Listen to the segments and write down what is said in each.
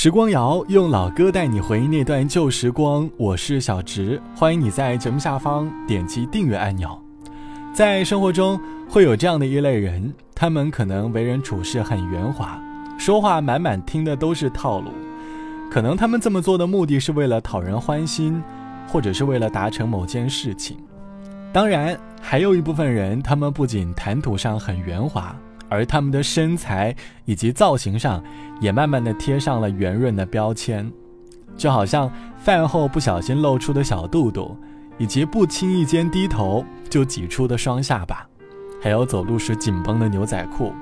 时光谣用老歌带你回忆那段旧时光，我是小植，欢迎你在节目下方点击订阅按钮。在生活中会有这样的一类人，他们可能为人处事很圆滑，说话满满听的都是套路，可能他们这么做的目的是为了讨人欢心，或者是为了达成某件事情。当然，还有一部分人，他们不仅谈吐上很圆滑。而他们的身材以及造型上，也慢慢的贴上了圆润的标签，就好像饭后不小心露出的小肚肚，以及不轻易间低头就挤出的双下巴，还有走路时紧绷的牛仔裤，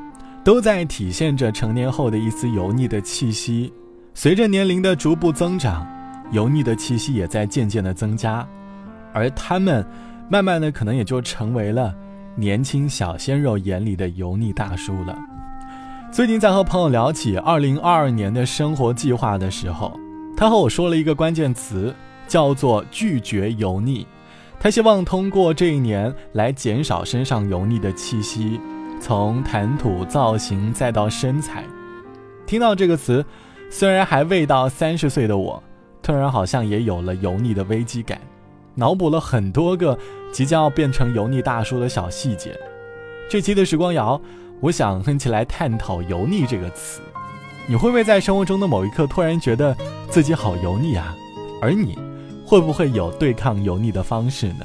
都在体现着成年后的一丝油腻的气息。随着年龄的逐步增长，油腻的气息也在渐渐的增加，而他们，慢慢的可能也就成为了。年轻小鲜肉眼里的油腻大叔了。最近在和朋友聊起二零二二年的生活计划的时候，他和我说了一个关键词，叫做拒绝油腻。他希望通过这一年来减少身上油腻的气息，从谈吐、造型再到身材。听到这个词，虽然还未到三十岁的我，突然好像也有了油腻的危机感。脑补了很多个即将要变成油腻大叔的小细节。这期的时光谣，我想哼起来探讨“油腻”这个词。你会不会在生活中的某一刻突然觉得自己好油腻啊？而你会不会有对抗油腻的方式呢？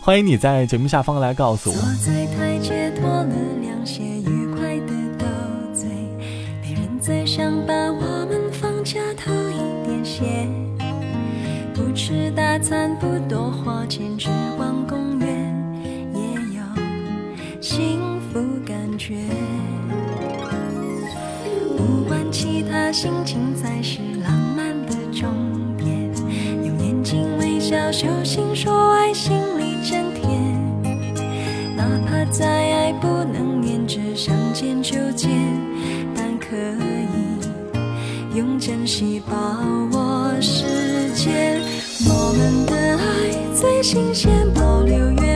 欢迎你在节目下方来告诉我。在台阶脱了凉鞋，愉快的斗嘴，别人在想把我们放假偷一点闲。吃大餐，不多花钱，只逛公园，也有幸福感觉。不管其他，心情才是浪漫的终点。用眼睛微笑，手心说爱，心里真甜。哪怕再爱，不能连着想见就见，但可以用珍惜把握时间。最新鲜，保留原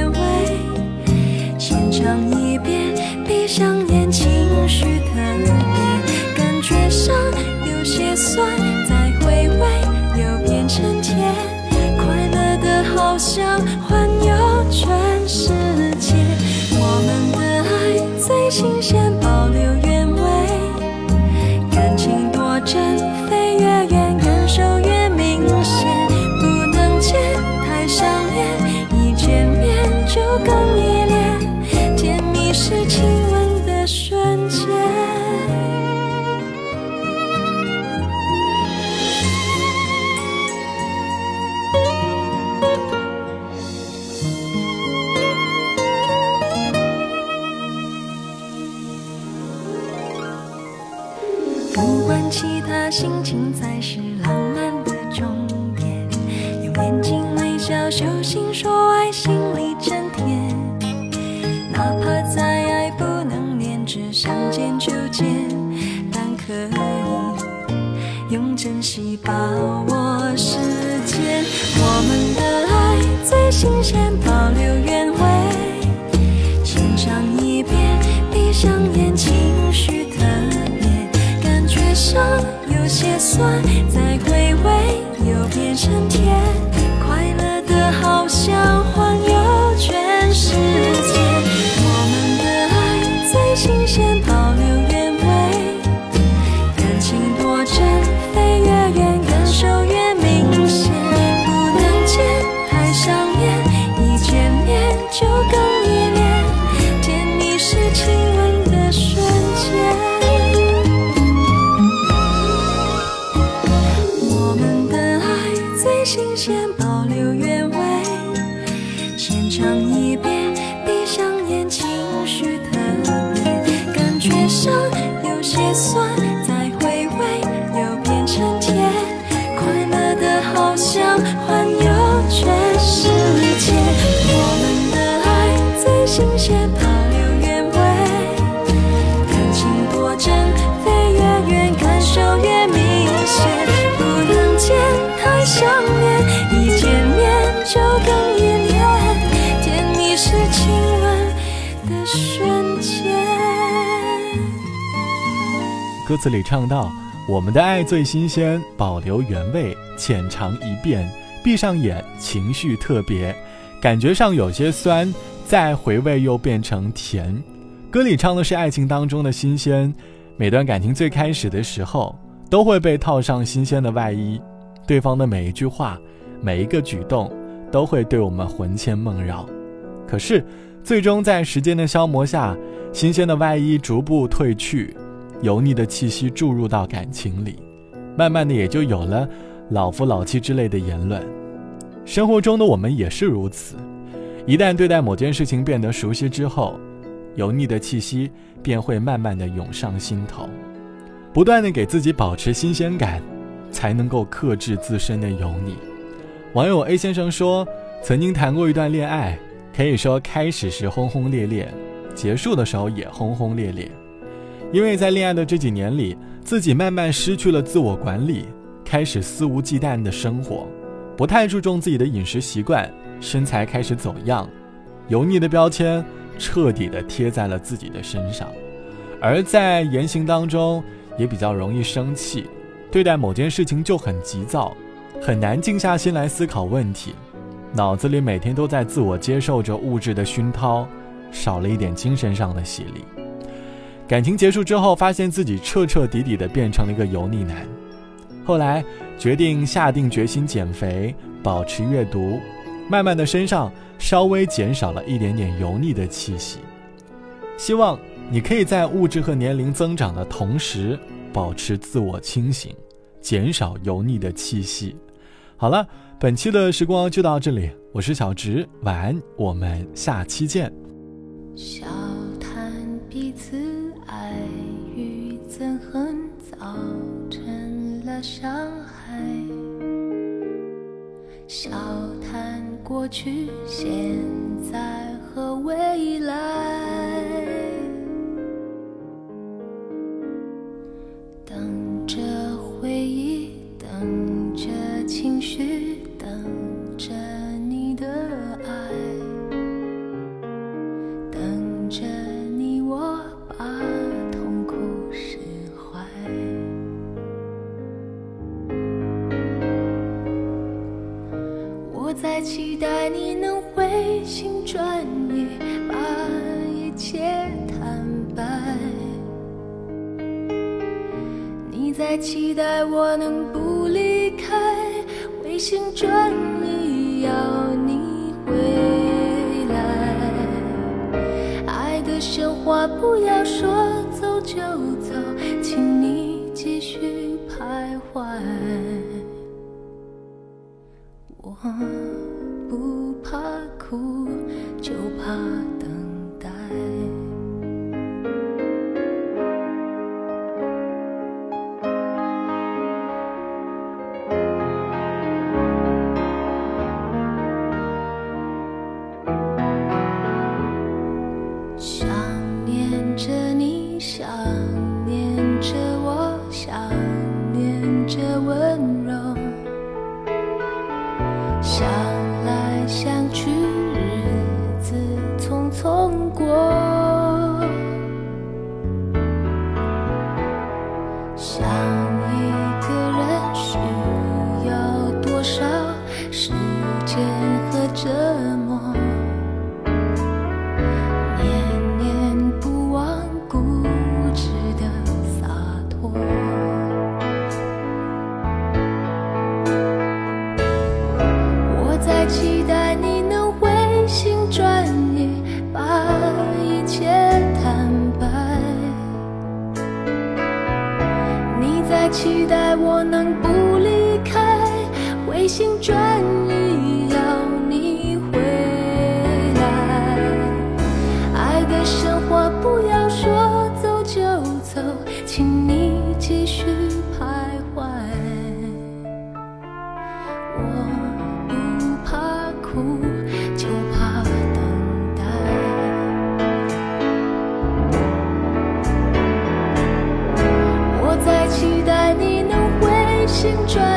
心情才是浪漫的终点。用眼睛微笑，手心说爱，心里真甜。哪怕再爱，不能连着想见就见，但可以用珍惜把握时间。我们的爱最新鲜，保留原味。先尝一遍，闭上眼，情绪特别。上有些酸，再回味又变成甜，歌词里唱到：“我们的爱最新鲜，保留原味，浅尝一遍，闭上眼，情绪特别，感觉上有些酸，再回味又变成甜。歌里唱的是爱情当中的新鲜，每段感情最开始的时候，都会被套上新鲜的外衣，对方的每一句话，每一个举动，都会对我们魂牵梦绕。可是，最终在时间的消磨下，新鲜的外衣逐步褪去，油腻的气息注入到感情里，慢慢的也就有了老夫老妻之类的言论。生活中的我们也是如此，一旦对待某件事情变得熟悉之后。油腻的气息便会慢慢的涌上心头，不断的给自己保持新鲜感，才能够克制自身的油腻。网友 A 先生说，曾经谈过一段恋爱，可以说开始时轰轰烈烈，结束的时候也轰轰烈烈。因为在恋爱的这几年里，自己慢慢失去了自我管理，开始肆无忌惮的生活，不太注重自己的饮食习惯，身材开始走样，油腻的标签。彻底的贴在了自己的身上，而在言行当中也比较容易生气，对待某件事情就很急躁，很难静下心来思考问题，脑子里每天都在自我接受着物质的熏陶，少了一点精神上的洗礼。感情结束之后，发现自己彻彻底底的变成了一个油腻男，后来决定下定决心减肥，保持阅读。慢慢的，身上稍微减少了一点点油腻的气息。希望你可以在物质和年龄增长的同时，保持自我清醒，减少油腻的气息。好了，本期的时光就到这里，我是小直，晚安，我们下期见。笑谈彼此，熬成了伤害。笑谈。过去、现在和未来，期待你能回心转意，把一切坦白。你在期待我能不离开，回心转意要你回来。爱的神话不要说走就走，请你继续徘徊。我。怕苦，就怕转意要你回来。爱的神话不要说走就走，请你继续徘徊。我不怕苦，就怕等待。我在期待你能回。心转。